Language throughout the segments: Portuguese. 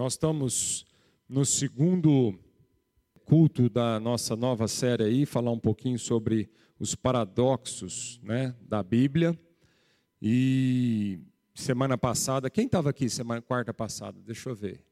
Nós estamos no segundo culto da nossa nova série aí, falar um pouquinho sobre os paradoxos né, da Bíblia. E semana passada, quem estava aqui semana quarta passada? Deixa eu ver.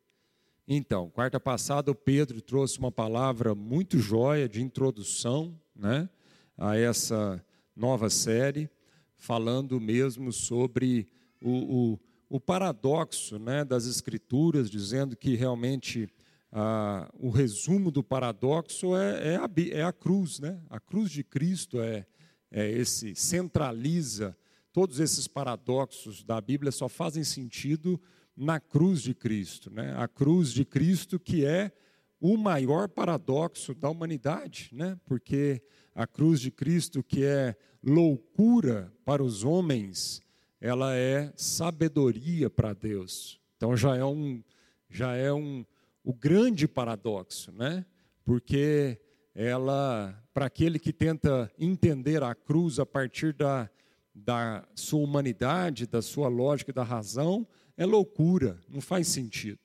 Então, quarta passada o Pedro trouxe uma palavra muito jóia de introdução, né, a essa nova série, falando mesmo sobre o, o o paradoxo né, das Escrituras, dizendo que realmente ah, o resumo do paradoxo é, é, a, é, a, cruz, né? A cruz de Cristo é, é esse centraliza todos esses paradoxos da Bíblia só fazem sentido na cruz de Cristo, né? A cruz de Cristo que é o maior paradoxo da humanidade, né? Porque a cruz de Cristo que é loucura para os homens, ela é sabedoria para Deus. Então já é um já é um o grande paradoxo, né? Porque ela para aquele que tenta entender a cruz a partir da da sua humanidade, da sua lógica, da razão, é loucura, não faz sentido.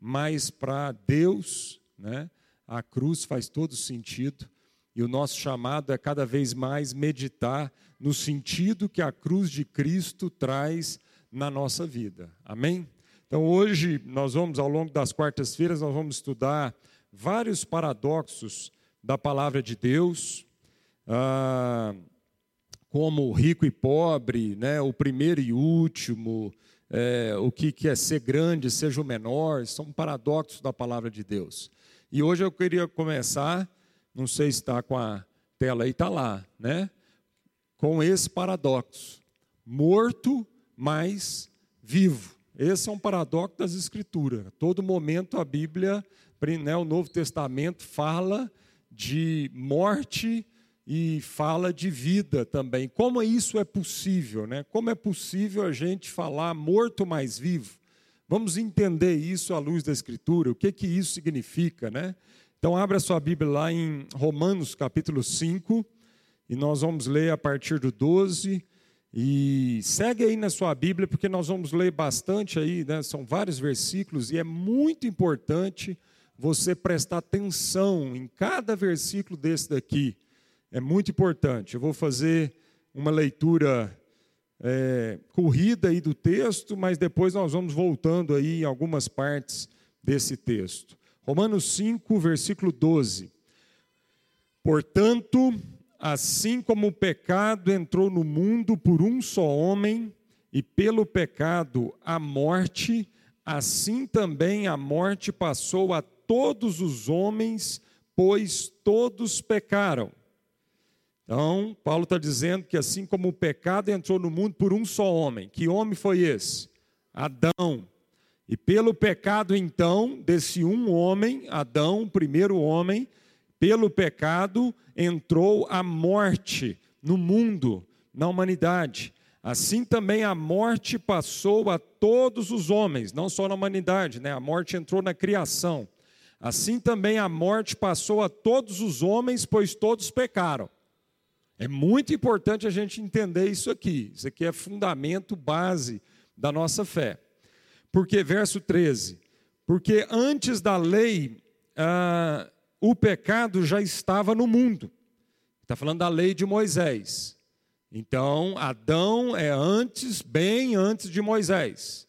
Mas para Deus, né, a cruz faz todo sentido e o nosso chamado é cada vez mais meditar no sentido que a cruz de Cristo traz na nossa vida. Amém? Então hoje nós vamos, ao longo das quartas-feiras, nós vamos estudar vários paradoxos da palavra de Deus, ah, como rico e pobre, né, o primeiro e último, é, o que, que é ser grande, seja o menor, são paradoxos da palavra de Deus. E hoje eu queria começar não sei se está com a tela aí, está lá, né? Com esse paradoxo: morto, mas vivo. Esse é um paradoxo das Escrituras. Todo momento a Bíblia, né, o Novo Testamento, fala de morte e fala de vida também. Como isso é possível? Né? Como é possível a gente falar morto mais vivo? Vamos entender isso à luz da Escritura, o que, que isso significa, né? Então, abra sua Bíblia lá em Romanos capítulo 5, e nós vamos ler a partir do 12. E segue aí na sua Bíblia, porque nós vamos ler bastante aí, né? são vários versículos, e é muito importante você prestar atenção em cada versículo desse daqui. É muito importante. Eu vou fazer uma leitura é, corrida aí do texto, mas depois nós vamos voltando aí em algumas partes desse texto. Romanos 5, versículo 12. Portanto, assim como o pecado entrou no mundo por um só homem, e pelo pecado a morte, assim também a morte passou a todos os homens, pois todos pecaram. Então, Paulo está dizendo que assim como o pecado entrou no mundo por um só homem, que homem foi esse? Adão. E pelo pecado, então, desse um homem, Adão, o primeiro homem, pelo pecado entrou a morte no mundo, na humanidade. Assim também a morte passou a todos os homens, não só na humanidade, né? A morte entrou na criação. Assim também a morte passou a todos os homens, pois todos pecaram. É muito importante a gente entender isso aqui. Isso aqui é fundamento base da nossa fé. Porque, verso 13: Porque antes da lei, ah, o pecado já estava no mundo. Está falando da lei de Moisés. Então, Adão é antes, bem antes de Moisés.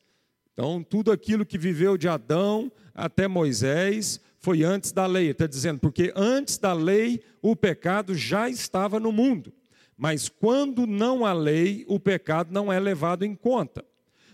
Então, tudo aquilo que viveu de Adão até Moisés foi antes da lei. Está dizendo, porque antes da lei o pecado já estava no mundo. Mas quando não há lei, o pecado não é levado em conta.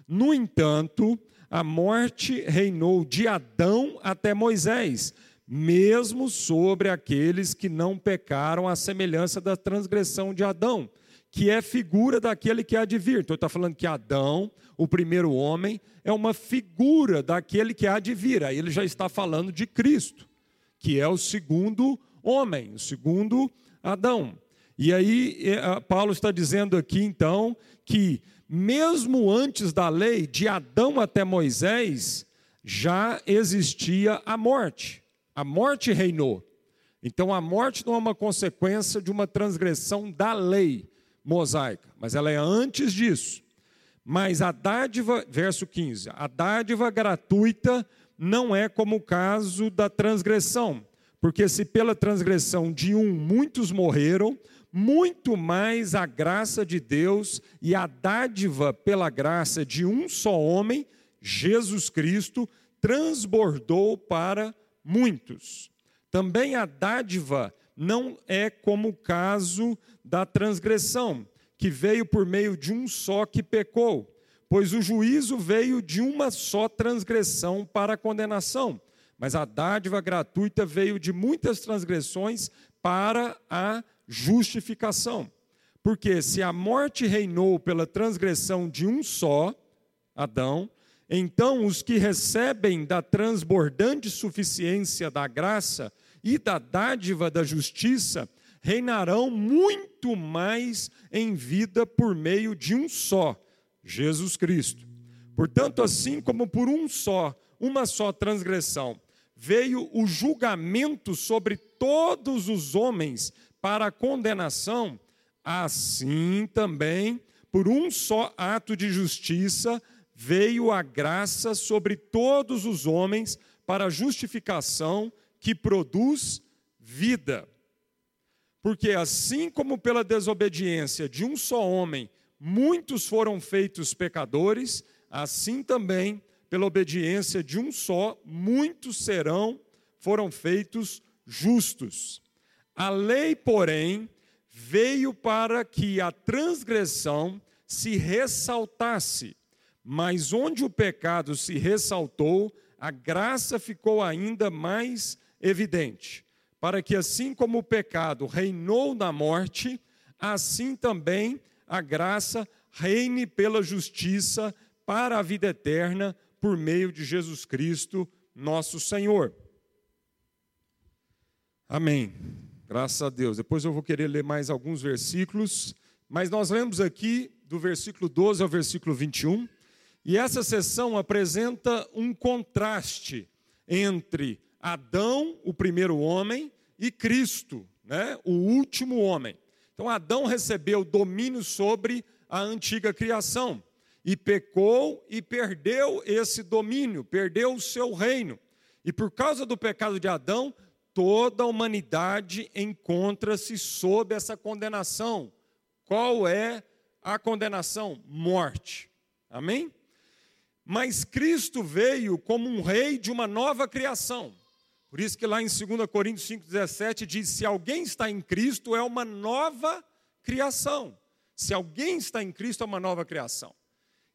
No entanto, a morte reinou de Adão até Moisés, mesmo sobre aqueles que não pecaram à semelhança da transgressão de Adão, que é figura daquele que há de vir. Então, está falando que Adão, o primeiro homem, é uma figura daquele que há de vir. Aí ele já está falando de Cristo, que é o segundo homem, o segundo Adão. E aí, é, Paulo está dizendo aqui, então, que mesmo antes da lei, de Adão até Moisés, já existia a morte. A morte reinou. Então a morte não é uma consequência de uma transgressão da lei mosaica, mas ela é antes disso. Mas a dádiva, verso 15, a dádiva gratuita não é como o caso da transgressão, porque se pela transgressão de um muitos morreram, muito mais a graça de Deus e a dádiva pela graça de um só homem, Jesus Cristo, transbordou para muitos. Também a dádiva não é como o caso da transgressão, que veio por meio de um só que pecou, pois o juízo veio de uma só transgressão para a condenação, mas a dádiva gratuita veio de muitas transgressões para a justificação. Porque se a morte reinou pela transgressão de um só, Adão, então os que recebem da transbordante suficiência da graça e da dádiva da justiça reinarão muito mais em vida por meio de um só, Jesus Cristo. Portanto, assim como por um só, uma só transgressão, veio o julgamento sobre todos os homens para a condenação, assim também, por um só ato de justiça, veio a graça sobre todos os homens para a justificação que produz vida. Porque assim como pela desobediência de um só homem muitos foram feitos pecadores, assim também pela obediência de um só muitos serão foram feitos justos. A lei, porém, veio para que a transgressão se ressaltasse, mas onde o pecado se ressaltou, a graça ficou ainda mais evidente, para que assim como o pecado reinou na morte, assim também a graça reine pela justiça para a vida eterna por meio de Jesus Cristo, nosso Senhor. Amém. Graças a Deus. Depois eu vou querer ler mais alguns versículos, mas nós lemos aqui do versículo 12 ao versículo 21, e essa sessão apresenta um contraste entre Adão, o primeiro homem, e Cristo, né, o último homem. Então Adão recebeu domínio sobre a antiga criação e pecou e perdeu esse domínio, perdeu o seu reino. E por causa do pecado de Adão, toda a humanidade encontra-se sob essa condenação. Qual é a condenação? Morte. Amém? Mas Cristo veio como um rei de uma nova criação. Por isso que lá em 2 Coríntios 5,17 diz: se alguém está em Cristo, é uma nova criação. Se alguém está em Cristo, é uma nova criação.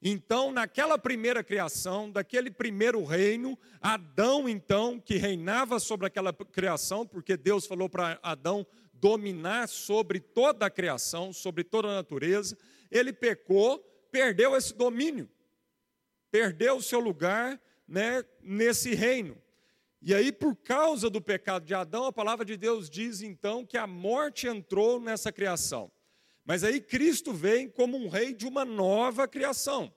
Então, naquela primeira criação, daquele primeiro reino, Adão, então, que reinava sobre aquela criação, porque Deus falou para Adão dominar sobre toda a criação, sobre toda a natureza, ele pecou, perdeu esse domínio, perdeu o seu lugar né, nesse reino. E aí, por causa do pecado de Adão, a palavra de Deus diz então que a morte entrou nessa criação. Mas aí Cristo vem como um rei de uma nova criação.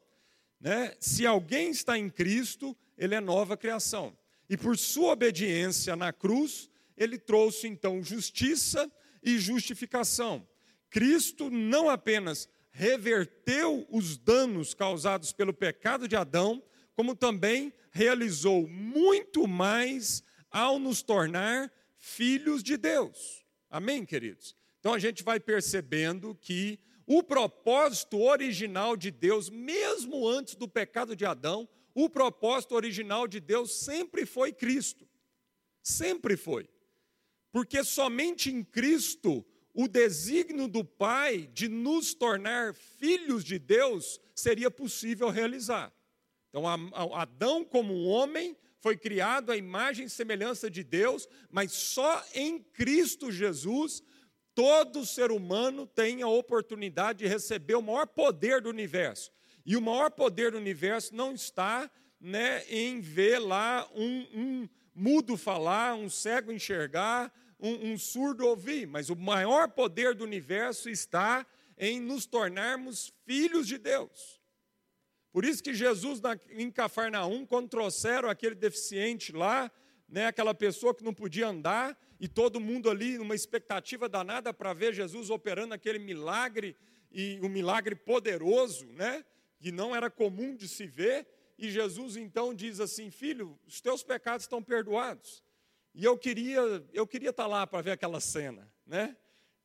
Né? Se alguém está em Cristo, ele é nova criação. E por sua obediência na cruz, ele trouxe então justiça e justificação. Cristo não apenas reverteu os danos causados pelo pecado de Adão, como também realizou muito mais ao nos tornar filhos de Deus. Amém, queridos? Então a gente vai percebendo que o propósito original de Deus, mesmo antes do pecado de Adão, o propósito original de Deus sempre foi Cristo. Sempre foi. Porque somente em Cristo o desígnio do Pai de nos tornar filhos de Deus seria possível realizar. Então, Adão, como um homem, foi criado à imagem e semelhança de Deus, mas só em Cristo Jesus todo ser humano tem a oportunidade de receber o maior poder do universo. E o maior poder do universo não está né, em ver lá um, um mudo falar, um cego enxergar, um, um surdo ouvir, mas o maior poder do universo está em nos tornarmos filhos de Deus. Por isso que Jesus, em Cafarnaum, quando trouxeram aquele deficiente lá, né, aquela pessoa que não podia andar, e todo mundo ali numa expectativa danada para ver Jesus operando aquele milagre, e um milagre poderoso, né, que não era comum de se ver, E Jesus então diz assim: Filho, os teus pecados estão perdoados. E eu queria, eu queria estar lá para ver aquela cena, né?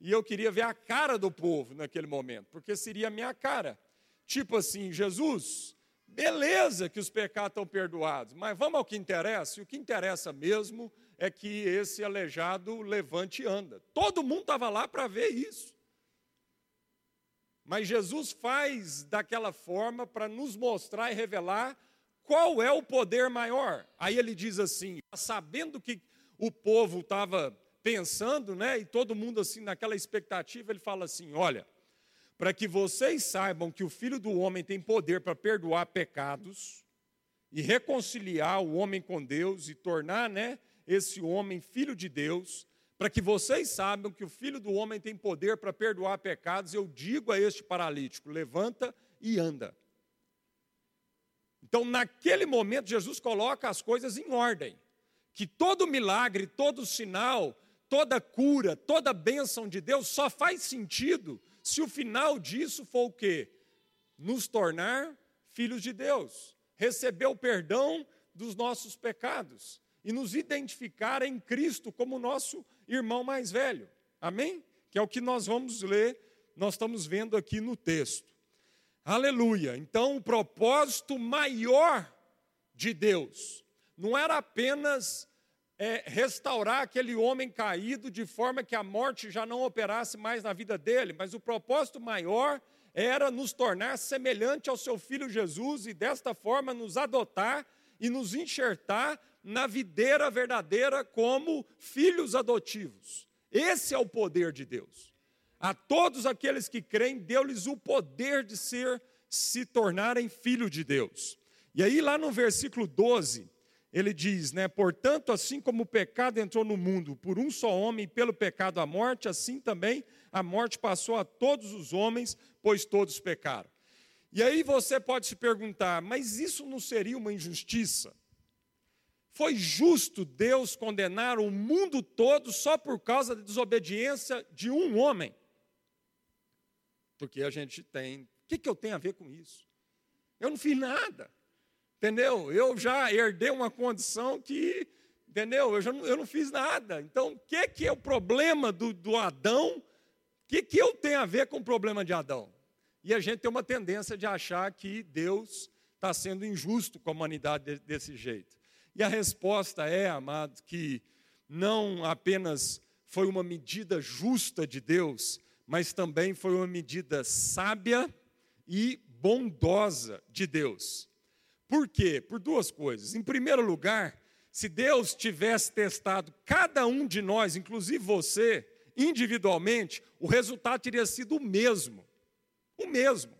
E eu queria ver a cara do povo naquele momento, porque seria a minha cara. Tipo assim, Jesus, beleza que os pecados estão perdoados, mas vamos ao que interessa. E o que interessa mesmo é que esse aleijado levante e anda. Todo mundo estava lá para ver isso. Mas Jesus faz daquela forma para nos mostrar e revelar qual é o poder maior. Aí ele diz assim, sabendo que o povo estava pensando, né, e todo mundo assim naquela expectativa, ele fala assim: "Olha, para que vocês saibam que o Filho do homem tem poder para perdoar pecados e reconciliar o homem com Deus e tornar, né, esse homem filho de Deus, para que vocês saibam que o Filho do homem tem poder para perdoar pecados, eu digo a este paralítico: levanta e anda. Então, naquele momento, Jesus coloca as coisas em ordem. Que todo milagre, todo sinal, toda cura, toda bênção de Deus só faz sentido se o final disso for o quê? Nos tornar filhos de Deus, receber o perdão dos nossos pecados e nos identificar em Cristo como nosso irmão mais velho. Amém? Que é o que nós vamos ler, nós estamos vendo aqui no texto. Aleluia. Então, o propósito maior de Deus não era apenas é, restaurar aquele homem caído de forma que a morte já não operasse mais na vida dele, mas o propósito maior era nos tornar semelhante ao seu filho Jesus e desta forma nos adotar e nos enxertar na videira verdadeira como filhos adotivos. Esse é o poder de Deus. A todos aqueles que creem, deu-lhes o poder de ser se tornarem filho de Deus. E aí lá no versículo 12, ele diz, né, portanto, assim como o pecado entrou no mundo por um só homem, e pelo pecado a morte, assim também a morte passou a todos os homens, pois todos pecaram. E aí você pode se perguntar, mas isso não seria uma injustiça? Foi justo Deus condenar o mundo todo só por causa da desobediência de um homem? Porque a gente tem. O que, que eu tenho a ver com isso? Eu não fiz nada. Entendeu? Eu já herdei uma condição que, entendeu? Eu, já não, eu não fiz nada. Então, o que, que é o problema do, do Adão? O que, que eu tenho a ver com o problema de Adão? E a gente tem uma tendência de achar que Deus está sendo injusto com a humanidade desse jeito. E a resposta é, amado, que não apenas foi uma medida justa de Deus, mas também foi uma medida sábia e bondosa de Deus. Por quê? Por duas coisas. Em primeiro lugar, se Deus tivesse testado cada um de nós, inclusive você, individualmente, o resultado teria sido o mesmo. O mesmo.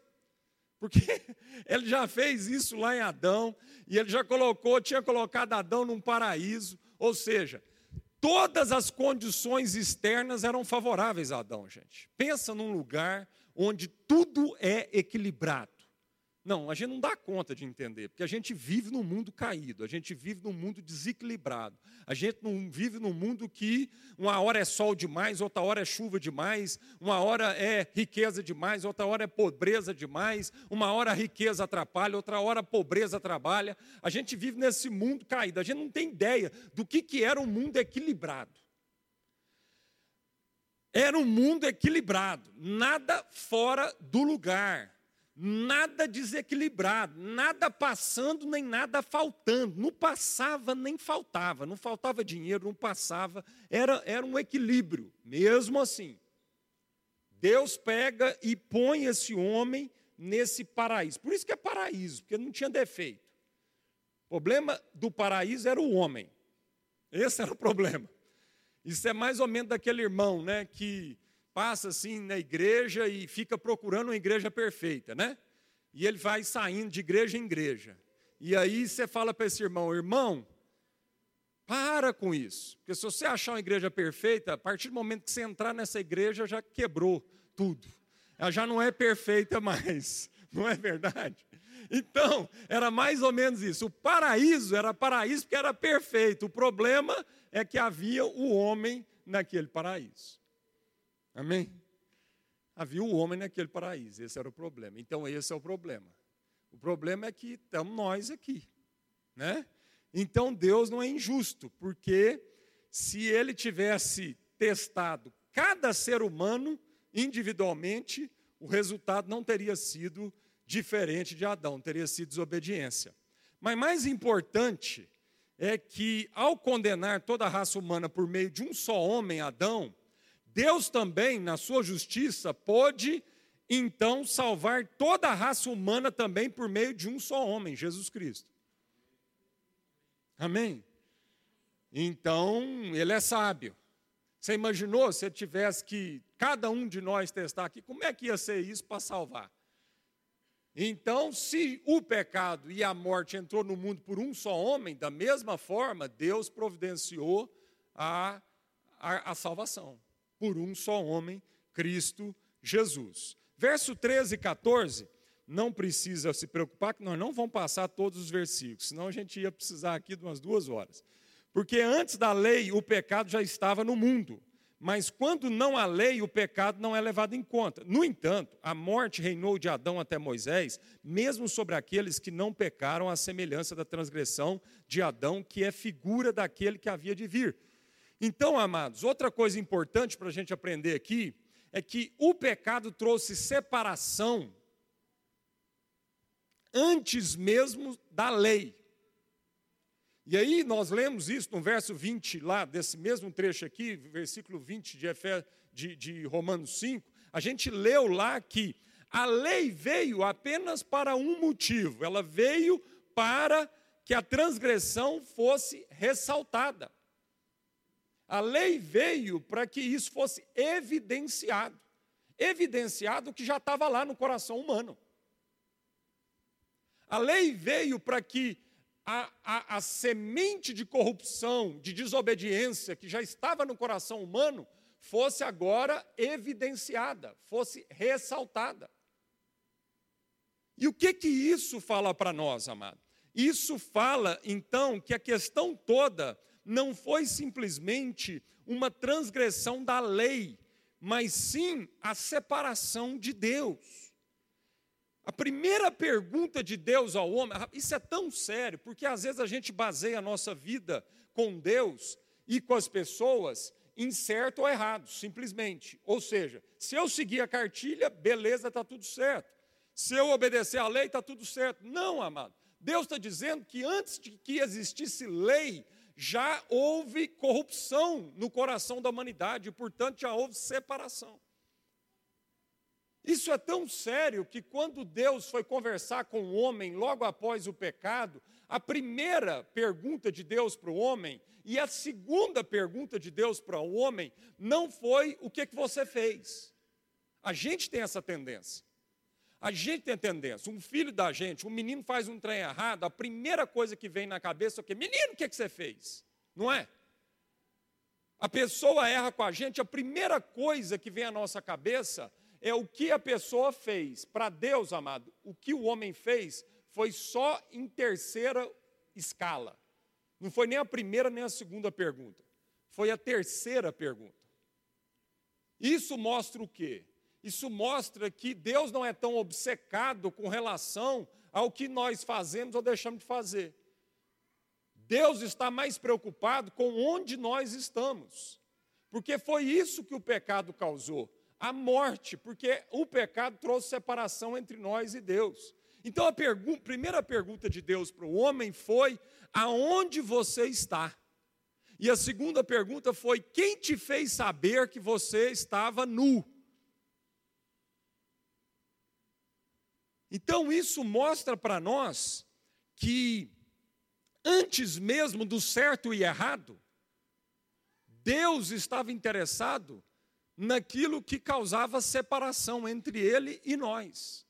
Porque ele já fez isso lá em Adão, e ele já colocou, tinha colocado Adão num paraíso, ou seja, todas as condições externas eram favoráveis a Adão, gente. Pensa num lugar onde tudo é equilibrado. Não, a gente não dá conta de entender, porque a gente vive num mundo caído, a gente vive num mundo desequilibrado, a gente não vive num mundo que uma hora é sol demais, outra hora é chuva demais, uma hora é riqueza demais, outra hora é pobreza demais, uma hora a riqueza atrapalha, outra hora a pobreza trabalha. A gente vive nesse mundo caído, a gente não tem ideia do que, que era um mundo equilibrado. Era um mundo equilibrado, nada fora do lugar nada desequilibrado, nada passando nem nada faltando. Não passava nem faltava, não faltava dinheiro, não passava, era, era um equilíbrio. Mesmo assim, Deus pega e põe esse homem nesse paraíso. Por isso que é paraíso, porque não tinha defeito. O problema do paraíso era o homem. Esse era o problema. Isso é mais ou menos daquele irmão, né, que passa assim na igreja e fica procurando uma igreja perfeita, né? E ele vai saindo de igreja em igreja. E aí você fala para esse irmão, irmão, para com isso. Porque se você achar uma igreja perfeita, a partir do momento que você entrar nessa igreja, já quebrou tudo. Ela já não é perfeita mais. Não é verdade? Então, era mais ou menos isso. O paraíso era paraíso porque era perfeito. O problema é que havia o homem naquele paraíso. Amém? Havia o homem naquele paraíso, esse era o problema. Então, esse é o problema. O problema é que estamos nós aqui, né? Então Deus não é injusto, porque se ele tivesse testado cada ser humano individualmente, o resultado não teria sido diferente de Adão, teria sido desobediência. Mas mais importante é que, ao condenar toda a raça humana por meio de um só homem, Adão, Deus também, na sua justiça, pôde então salvar toda a raça humana também por meio de um só homem, Jesus Cristo. Amém? Então, ele é sábio. Você imaginou se tivesse que cada um de nós testar aqui, como é que ia ser isso para salvar? Então, se o pecado e a morte entrou no mundo por um só homem, da mesma forma, Deus providenciou a, a, a salvação por um só homem, Cristo Jesus. Verso 13 e 14, não precisa se preocupar que nós não vamos passar todos os versículos, senão a gente ia precisar aqui de umas duas horas. Porque antes da lei o pecado já estava no mundo, mas quando não há lei, o pecado não é levado em conta. No entanto, a morte reinou de Adão até Moisés, mesmo sobre aqueles que não pecaram à semelhança da transgressão de Adão, que é figura daquele que havia de vir. Então, amados, outra coisa importante para a gente aprender aqui é que o pecado trouxe separação antes mesmo da lei. E aí nós lemos isso no verso 20 lá, desse mesmo trecho aqui, versículo 20 de, Efé, de, de Romanos 5, a gente leu lá que a lei veio apenas para um motivo, ela veio para que a transgressão fosse ressaltada. A lei veio para que isso fosse evidenciado. Evidenciado que já estava lá no coração humano. A lei veio para que a, a, a semente de corrupção, de desobediência que já estava no coração humano, fosse agora evidenciada, fosse ressaltada. E o que que isso fala para nós, amado? Isso fala, então, que a questão toda não foi simplesmente uma transgressão da lei, mas sim a separação de Deus. A primeira pergunta de Deus ao homem, isso é tão sério, porque às vezes a gente baseia a nossa vida com Deus e com as pessoas em certo ou errado, simplesmente. Ou seja, se eu seguir a cartilha, beleza, está tudo certo. Se eu obedecer à lei, está tudo certo. Não, amado. Deus está dizendo que antes de que existisse lei, já houve corrupção no coração da humanidade, portanto, já houve separação. Isso é tão sério que quando Deus foi conversar com o homem logo após o pecado, a primeira pergunta de Deus para o homem e a segunda pergunta de Deus para o homem não foi o que, que você fez. A gente tem essa tendência. A gente tem tendência. Um filho da gente, um menino faz um trem errado, a primeira coisa que vem na cabeça é o quê? Menino, o que, que você fez? Não é? A pessoa erra com a gente, a primeira coisa que vem à nossa cabeça é o que a pessoa fez. Para Deus, amado, o que o homem fez foi só em terceira escala. Não foi nem a primeira nem a segunda pergunta. Foi a terceira pergunta. Isso mostra o quê? Isso mostra que Deus não é tão obcecado com relação ao que nós fazemos ou deixamos de fazer. Deus está mais preocupado com onde nós estamos. Porque foi isso que o pecado causou a morte, porque o pecado trouxe separação entre nós e Deus. Então a pergun primeira pergunta de Deus para o homem foi: aonde você está? E a segunda pergunta foi: quem te fez saber que você estava nu? Então isso mostra para nós que antes mesmo do certo e errado, Deus estava interessado naquilo que causava separação entre ele e nós.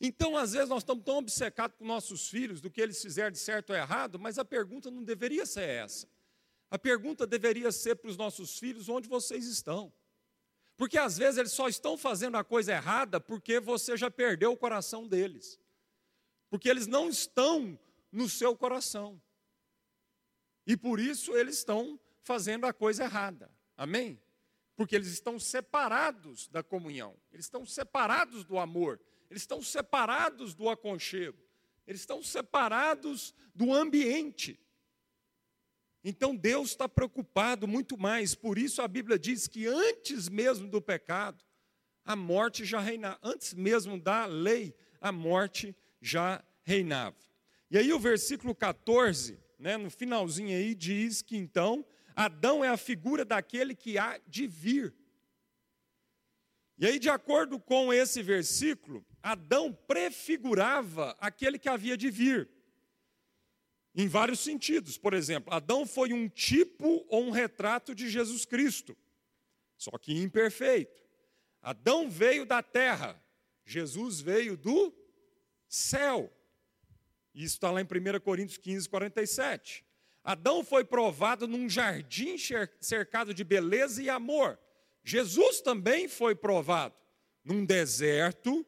Então, às vezes, nós estamos tão obcecados com nossos filhos, do que eles fizeram de certo ou errado, mas a pergunta não deveria ser essa. A pergunta deveria ser para os nossos filhos: onde vocês estão? Porque às vezes eles só estão fazendo a coisa errada porque você já perdeu o coração deles. Porque eles não estão no seu coração. E por isso eles estão fazendo a coisa errada. Amém? porque eles estão separados da comunhão, eles estão separados do amor, eles estão separados do aconchego, eles estão separados do ambiente. Então Deus está preocupado muito mais, por isso a Bíblia diz que antes mesmo do pecado, a morte já reinava, antes mesmo da lei, a morte já reinava. E aí o versículo 14, né, no finalzinho aí, diz que então Adão é a figura daquele que há de vir. E aí, de acordo com esse versículo, Adão prefigurava aquele que havia de vir. Em vários sentidos. Por exemplo, Adão foi um tipo ou um retrato de Jesus Cristo, só que imperfeito. Adão veio da terra, Jesus veio do céu. Isso está lá em 1 Coríntios 15, 47. Adão foi provado num jardim cercado de beleza e amor. Jesus também foi provado num deserto,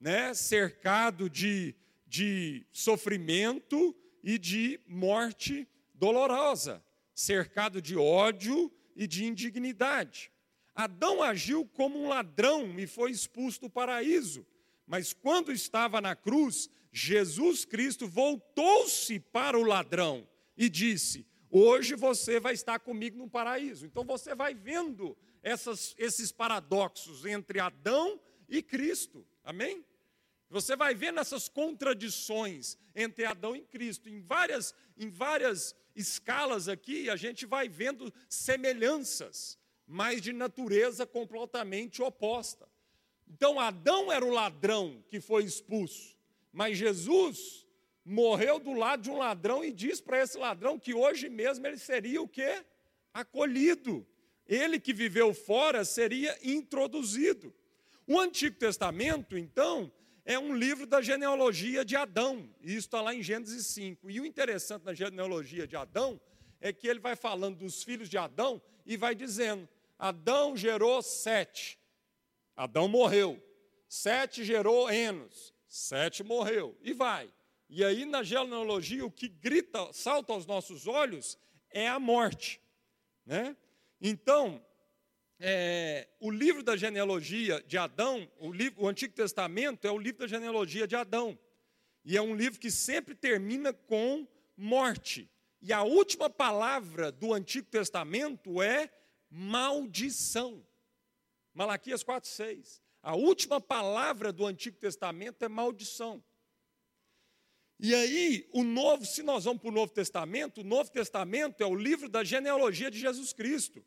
né, cercado de, de sofrimento e de morte dolorosa, cercado de ódio e de indignidade. Adão agiu como um ladrão e foi expulso do paraíso, mas quando estava na cruz, Jesus Cristo voltou-se para o ladrão e disse: Hoje você vai estar comigo no paraíso. Então você vai vendo essas, esses paradoxos entre Adão e Cristo. Amém? Você vai vendo essas contradições entre Adão e Cristo. Em várias, em várias escalas aqui, a gente vai vendo semelhanças, mas de natureza completamente oposta. Então, Adão era o ladrão que foi expulso, mas Jesus morreu do lado de um ladrão e diz para esse ladrão que hoje mesmo ele seria o quê? Acolhido. Ele que viveu fora seria introduzido. O Antigo Testamento, então, é um livro da genealogia de Adão. E isso está lá em Gênesis 5. E o interessante na genealogia de Adão é que ele vai falando dos filhos de Adão e vai dizendo: Adão gerou Sete. Adão morreu. Sete gerou Enos. Sete morreu. E vai. E aí, na genealogia, o que grita, salta aos nossos olhos é a morte. Né? Então, é, o livro da genealogia de Adão, o, livro, o Antigo Testamento é o livro da genealogia de Adão. E é um livro que sempre termina com morte. E a última palavra do Antigo Testamento é maldição. Malaquias 4,6. A última palavra do Antigo Testamento é maldição. E aí, o novo, se nós vamos para o Novo Testamento, o Novo Testamento é o livro da genealogia de Jesus Cristo.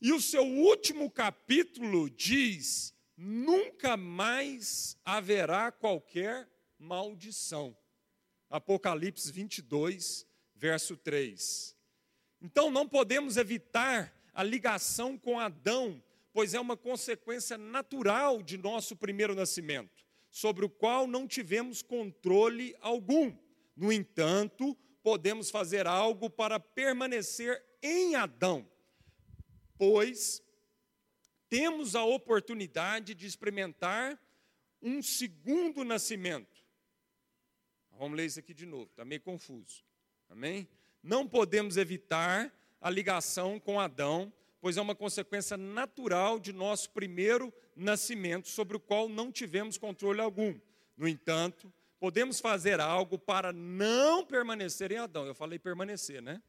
E o seu último capítulo diz: nunca mais haverá qualquer maldição. Apocalipse 22, verso 3. Então não podemos evitar a ligação com Adão, pois é uma consequência natural de nosso primeiro nascimento sobre o qual não tivemos controle algum. No entanto, podemos fazer algo para permanecer em Adão, pois temos a oportunidade de experimentar um segundo nascimento. Vamos ler isso aqui de novo, está meio confuso. Amém? Não podemos evitar a ligação com Adão, pois é uma consequência natural de nosso primeiro nascimento, sobre o qual não tivemos controle algum. No entanto, podemos fazer algo para não permanecer em Adão. Eu falei permanecer, né?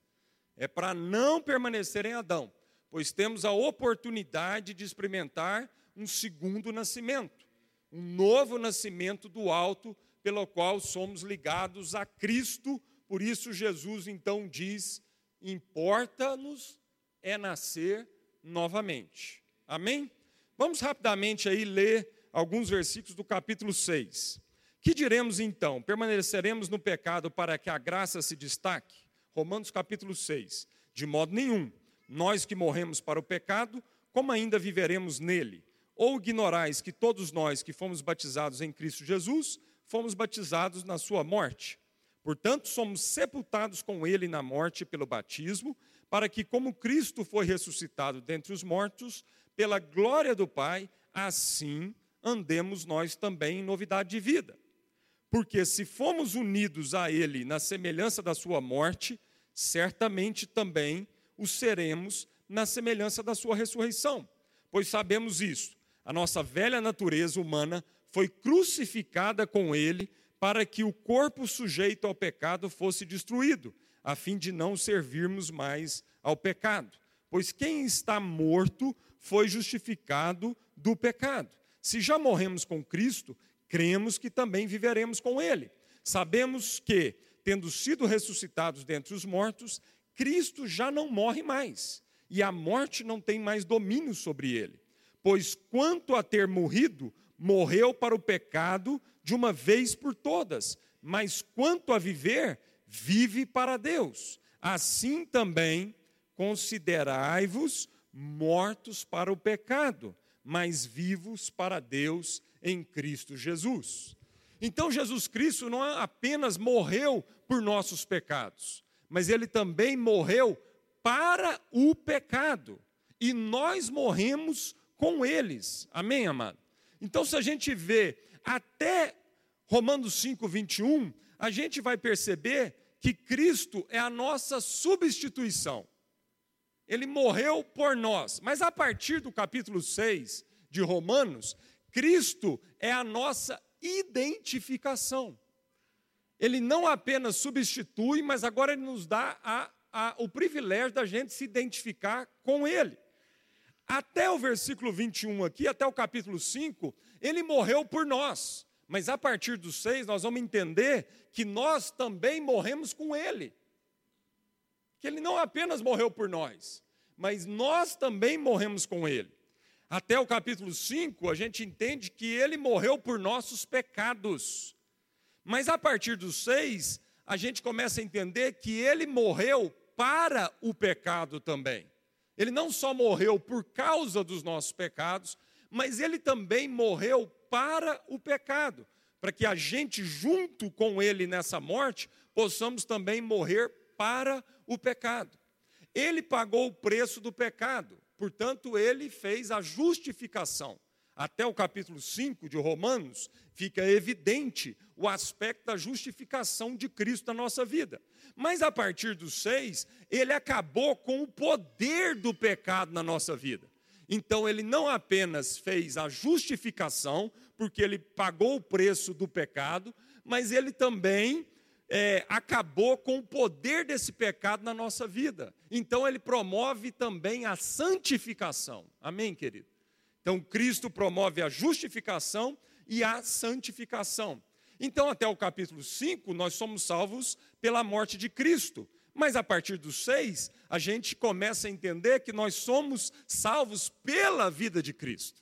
É para não permanecer em Adão, pois temos a oportunidade de experimentar um segundo nascimento, um novo nascimento do alto, pelo qual somos ligados a Cristo. Por isso, Jesus então diz: importa-nos é nascer novamente. Amém? Vamos rapidamente aí ler alguns versículos do capítulo 6. Que diremos então? Permaneceremos no pecado para que a graça se destaque? Romanos capítulo 6. De modo nenhum. Nós que morremos para o pecado, como ainda viveremos nele? Ou ignorais que todos nós que fomos batizados em Cristo Jesus, fomos batizados na sua morte? Portanto, somos sepultados com ele na morte pelo batismo, para que, como Cristo foi ressuscitado dentre os mortos, pela glória do Pai, assim andemos nós também em novidade de vida. Porque se fomos unidos a Ele na semelhança da Sua morte, certamente também o seremos na semelhança da Sua ressurreição. Pois sabemos isso. a nossa velha natureza humana, foi crucificada com ele para que o corpo sujeito ao pecado fosse destruído, a fim de não servirmos mais ao pecado. Pois quem está morto foi justificado do pecado. Se já morremos com Cristo, cremos que também viveremos com Ele. Sabemos que, tendo sido ressuscitados dentre os mortos, Cristo já não morre mais, e a morte não tem mais domínio sobre ele. Pois quanto a ter morrido, morreu para o pecado de uma vez por todas, mas quanto a viver, vive para Deus. Assim também considerai-vos mortos para o pecado, mas vivos para Deus em Cristo Jesus. Então, Jesus Cristo não apenas morreu por nossos pecados, mas ele também morreu para o pecado. E nós morremos com eles. Amém, amado? Então, se a gente vê até Romanos 5, 21, a gente vai perceber que Cristo é a nossa substituição. Ele morreu por nós. Mas a partir do capítulo 6 de Romanos, Cristo é a nossa identificação. Ele não apenas substitui, mas agora ele nos dá a, a, o privilégio da gente se identificar com ele. Até o versículo 21 aqui, até o capítulo 5, ele morreu por nós. Mas a partir do 6, nós vamos entender que nós também morremos com ele. Que ele não apenas morreu por nós, mas nós também morremos com ele. Até o capítulo 5, a gente entende que ele morreu por nossos pecados. Mas a partir do 6, a gente começa a entender que ele morreu para o pecado também. Ele não só morreu por causa dos nossos pecados, mas ele também morreu para o pecado, para que a gente, junto com ele nessa morte, possamos também morrer para o pecado. Ele pagou o preço do pecado, portanto, ele fez a justificação. Até o capítulo 5 de Romanos, fica evidente o aspecto da justificação de Cristo na nossa vida. Mas a partir do 6, ele acabou com o poder do pecado na nossa vida. Então ele não apenas fez a justificação, porque ele pagou o preço do pecado, mas ele também é, acabou com o poder desse pecado na nossa vida. Então ele promove também a santificação. Amém, querido? Então Cristo promove a justificação e a santificação. Então, até o capítulo 5, nós somos salvos pela morte de Cristo. Mas a partir do 6, a gente começa a entender que nós somos salvos pela vida de Cristo.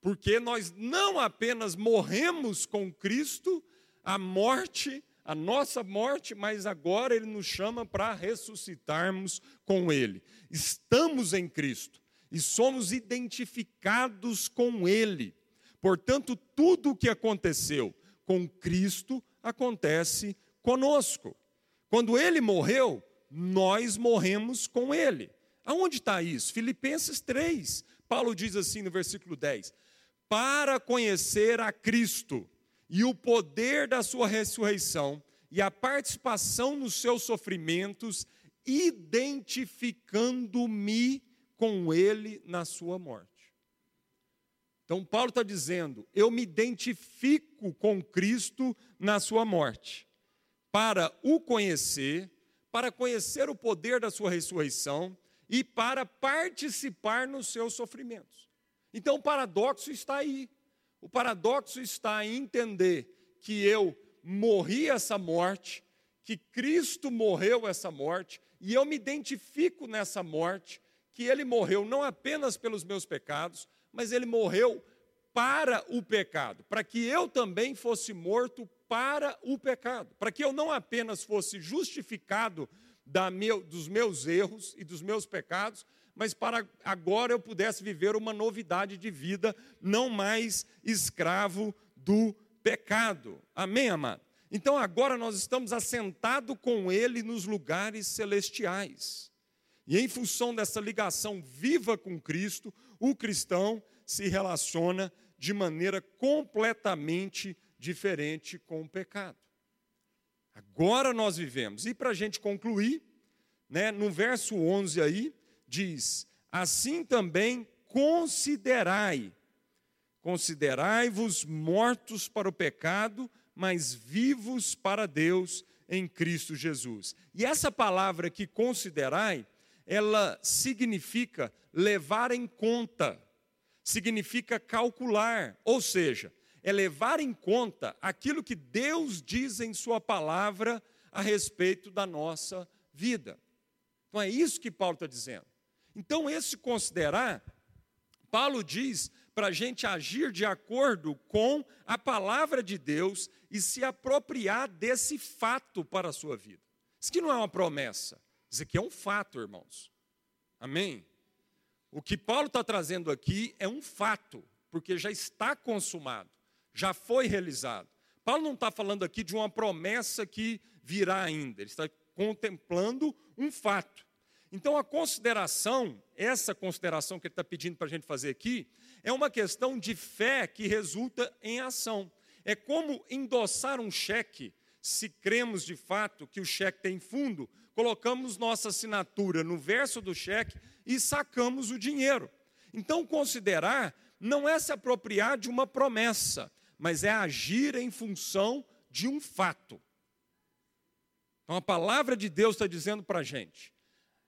Porque nós não apenas morremos com Cristo, a morte, a nossa morte, mas agora Ele nos chama para ressuscitarmos com Ele. Estamos em Cristo e somos identificados com Ele. Portanto, tudo o que aconteceu com Cristo acontece conosco. Quando ele morreu, nós morremos com ele. Aonde está isso? Filipenses 3. Paulo diz assim no versículo 10: Para conhecer a Cristo e o poder da sua ressurreição e a participação nos seus sofrimentos, identificando-me com ele na sua morte. Então, Paulo está dizendo: eu me identifico com Cristo na sua morte para o conhecer, para conhecer o poder da sua ressurreição e para participar nos seus sofrimentos. Então o paradoxo está aí. O paradoxo está em entender que eu morri essa morte, que Cristo morreu essa morte, e eu me identifico nessa morte, que ele morreu não apenas pelos meus pecados, mas ele morreu para o pecado, para que eu também fosse morto para o pecado, para que eu não apenas fosse justificado meu, dos meus erros e dos meus pecados, mas para agora eu pudesse viver uma novidade de vida, não mais escravo do pecado. Amém, amado? Então agora nós estamos assentados com Ele nos lugares celestiais. E em função dessa ligação viva com Cristo, o cristão se relaciona de maneira completamente diferente com o pecado. Agora nós vivemos. E para a gente concluir, né, no verso 11 aí, diz: Assim também considerai, considerai-vos mortos para o pecado, mas vivos para Deus em Cristo Jesus. E essa palavra que considerai, ela significa levar em conta, significa calcular, ou seja, é levar em conta aquilo que Deus diz em Sua palavra a respeito da nossa vida. Então é isso que Paulo está dizendo. Então, esse considerar, Paulo diz para a gente agir de acordo com a palavra de Deus e se apropriar desse fato para a sua vida. Isso aqui não é uma promessa, isso aqui é um fato, irmãos. Amém? O que Paulo está trazendo aqui é um fato, porque já está consumado, já foi realizado. Paulo não está falando aqui de uma promessa que virá ainda, ele está contemplando um fato. Então, a consideração, essa consideração que ele está pedindo para a gente fazer aqui, é uma questão de fé que resulta em ação. É como endossar um cheque, se cremos de fato que o cheque tem fundo, colocamos nossa assinatura no verso do cheque e sacamos o dinheiro. Então, considerar não é se apropriar de uma promessa, mas é agir em função de um fato. Então, a palavra de Deus está dizendo para a gente: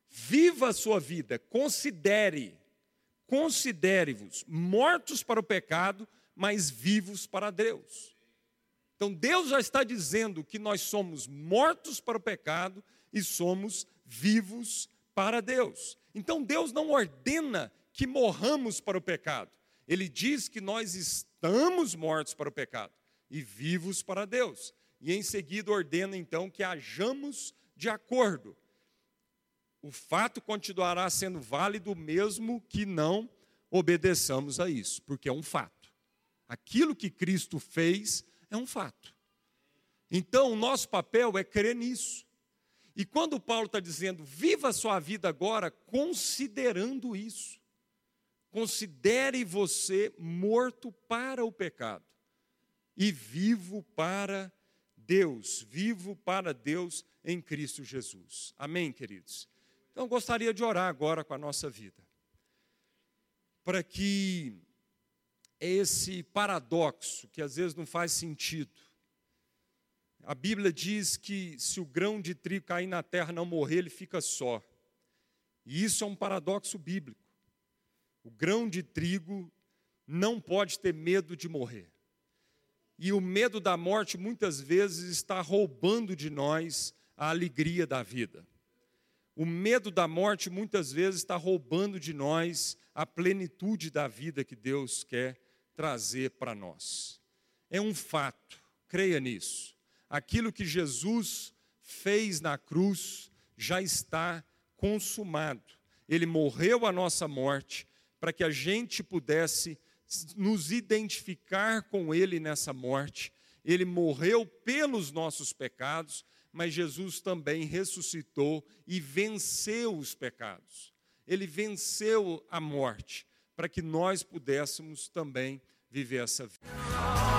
Viva a sua vida, considere, considere-vos mortos para o pecado, mas vivos para Deus. Então Deus já está dizendo que nós somos mortos para o pecado e somos vivos para Deus. Então Deus não ordena que morramos para o pecado. Ele diz que nós estamos mortos para o pecado e vivos para Deus. E em seguida ordena então que hajamos de acordo o fato continuará sendo válido mesmo que não obedeçamos a isso, porque é um fato. Aquilo que Cristo fez é um fato. Então, o nosso papel é crer nisso. E quando Paulo está dizendo, viva a sua vida agora considerando isso. Considere você morto para o pecado e vivo para Deus, vivo para Deus em Cristo Jesus. Amém, queridos? Então, gostaria de orar agora com a nossa vida, para que esse paradoxo, que às vezes não faz sentido, a Bíblia diz que se o grão de trigo cair na terra não morrer, ele fica só. E isso é um paradoxo bíblico. O grão de trigo não pode ter medo de morrer. E o medo da morte muitas vezes está roubando de nós a alegria da vida. O medo da morte muitas vezes está roubando de nós a plenitude da vida que Deus quer trazer para nós. É um fato, creia nisso. Aquilo que Jesus fez na cruz já está consumado. Ele morreu a nossa morte para que a gente pudesse nos identificar com Ele nessa morte. Ele morreu pelos nossos pecados mas Jesus também ressuscitou e venceu os pecados. Ele venceu a morte para que nós pudéssemos também viver essa vida.